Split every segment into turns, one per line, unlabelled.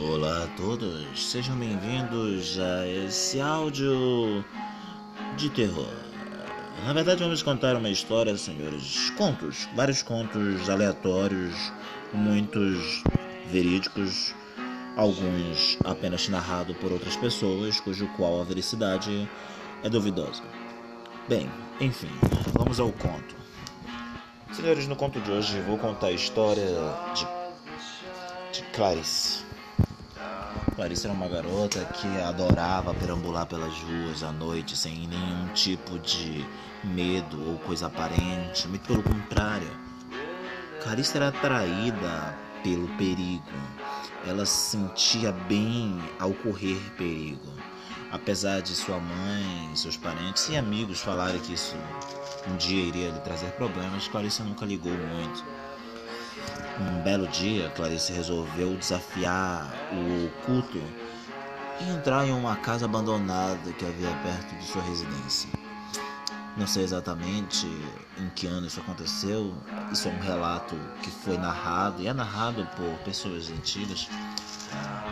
Olá a todos, sejam bem-vindos a esse áudio de terror. Na verdade, vamos contar uma história, senhores. Contos, vários contos aleatórios, muitos verídicos, alguns apenas narrados por outras pessoas, cujo qual a veracidade é duvidosa. Bem, enfim, vamos ao conto. Senhores, no conto de hoje vou contar a história de, de Clarice. Clarice era uma garota que adorava perambular pelas ruas à noite sem nenhum tipo de medo ou coisa aparente, muito pelo contrário. Clarice era atraída pelo perigo. Ela se sentia bem ao correr perigo. Apesar de sua mãe, seus parentes e amigos falarem que isso um dia iria lhe trazer problemas, Clarice nunca ligou muito. Um belo dia, Clarice resolveu desafiar o oculto e entrar em uma casa abandonada que havia perto de sua residência. Não sei exatamente em que ano isso aconteceu, isso é um relato que foi narrado e é narrado por pessoas antigas.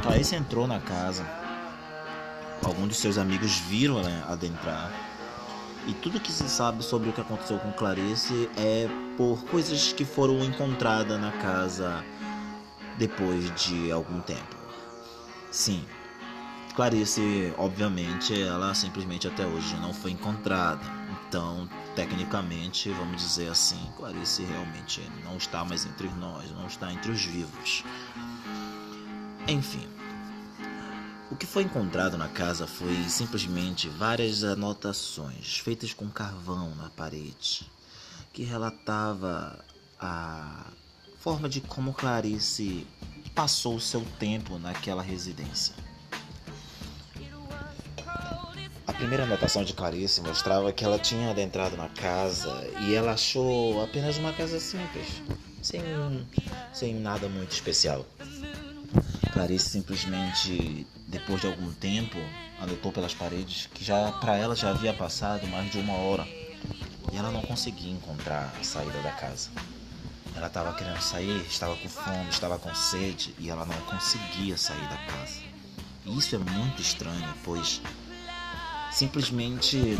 Clarice entrou na casa, alguns de seus amigos viram ela adentrar e tudo que se sabe sobre o que aconteceu com Clarice é por coisas que foram encontradas na casa depois de algum tempo. Sim, Clarice, obviamente, ela simplesmente até hoje não foi encontrada. Então, tecnicamente, vamos dizer assim, Clarice realmente não está mais entre nós, não está entre os vivos. Enfim, o que foi encontrado na casa foi simplesmente várias anotações feitas com carvão na parede, que relatava a forma de como Clarice passou o seu tempo naquela residência. A primeira anotação de Clarice mostrava que ela tinha adentrado na casa e ela achou apenas uma casa simples, sem, sem nada muito especial. Clarice simplesmente, depois de algum tempo, anotou pelas paredes que já para ela já havia passado mais de uma hora e ela não conseguia encontrar a saída da casa. Ela estava querendo sair, estava com fome, estava com sede e ela não conseguia sair da casa. E isso é muito estranho, pois simplesmente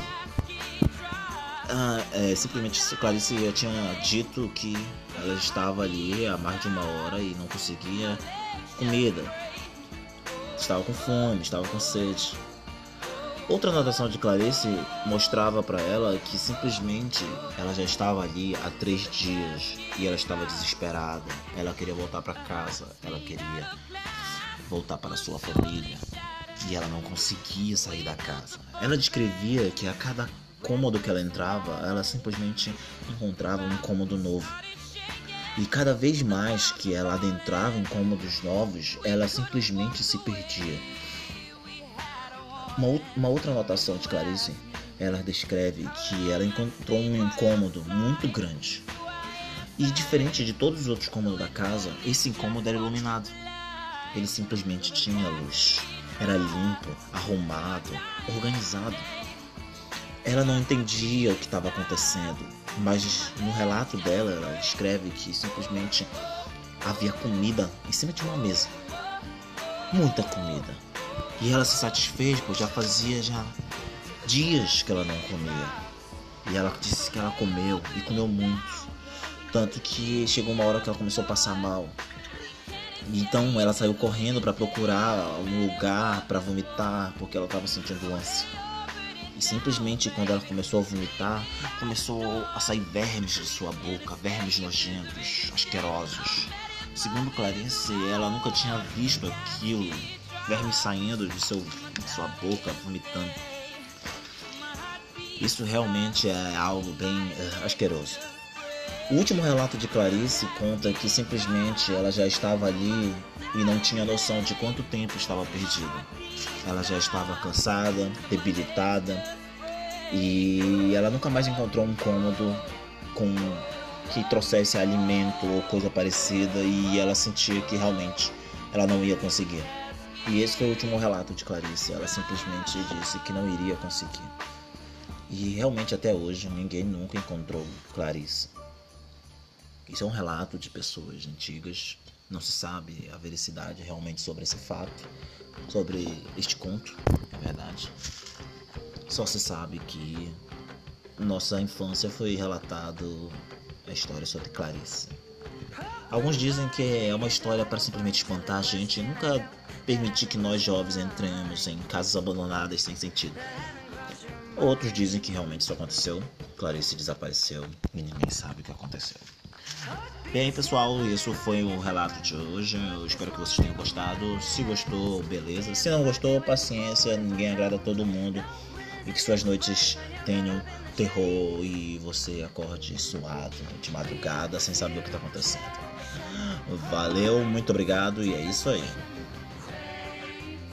ah, é, simplesmente Clarice já tinha dito que ela estava ali há mais de uma hora e não conseguia comida. Estava com fome, estava com sede. Outra anotação de Clarice mostrava para ela que simplesmente ela já estava ali há três dias e ela estava desesperada. Ela queria voltar para casa, ela queria voltar para sua família e ela não conseguia sair da casa. Ela descrevia que a cada cômodo que ela entrava, ela simplesmente encontrava um cômodo novo. E cada vez mais que ela adentrava em cômodos novos, ela simplesmente se perdia. Uma, uma outra anotação de Clarice, ela descreve que ela encontrou um incômodo muito grande. E diferente de todos os outros cômodos da casa, esse incômodo era iluminado. Ele simplesmente tinha luz. Era limpo, arrumado, organizado. Ela não entendia o que estava acontecendo, mas no relato dela, ela escreve que simplesmente havia comida em cima de uma mesa. Muita comida. E ela se satisfez, pois já fazia já dias que ela não comia. E ela disse que ela comeu e comeu muito. Tanto que chegou uma hora que ela começou a passar mal. Então ela saiu correndo para procurar um lugar para vomitar, porque ela estava sentindo ânsia. E simplesmente quando ela começou a vomitar, começou a sair vermes de sua boca, vermes nojentos, asquerosos. Segundo Clarice, ela nunca tinha visto aquilo, vermes saindo de, seu, de sua boca, vomitando. Isso realmente é algo bem uh, asqueroso. O último relato de Clarice conta que simplesmente ela já estava ali e não tinha noção de quanto tempo estava perdida. Ela já estava cansada, debilitada e ela nunca mais encontrou um cômodo com que trouxesse alimento ou coisa parecida e ela sentia que realmente ela não ia conseguir. E esse foi o último relato de Clarice. Ela simplesmente disse que não iria conseguir. E realmente até hoje ninguém nunca encontrou Clarice. Isso é um relato de pessoas antigas Não se sabe a veracidade realmente sobre esse fato, sobre este conto, é verdade. Só se sabe que nossa infância foi relatado a história sobre Clarice. Alguns dizem que é uma história para simplesmente espantar a gente e nunca permitir que nós jovens entremos em casas abandonadas sem sentido. Outros dizem que realmente isso aconteceu. Clarice desapareceu e ninguém sabe o que aconteceu. Bem, pessoal, isso foi o relato de hoje. Eu espero que vocês tenham gostado. Se gostou, beleza. Se não gostou, paciência. Ninguém agrada todo mundo. E que suas noites tenham terror e você acorde suado de madrugada sem saber o que está acontecendo. Valeu, muito obrigado e é isso aí.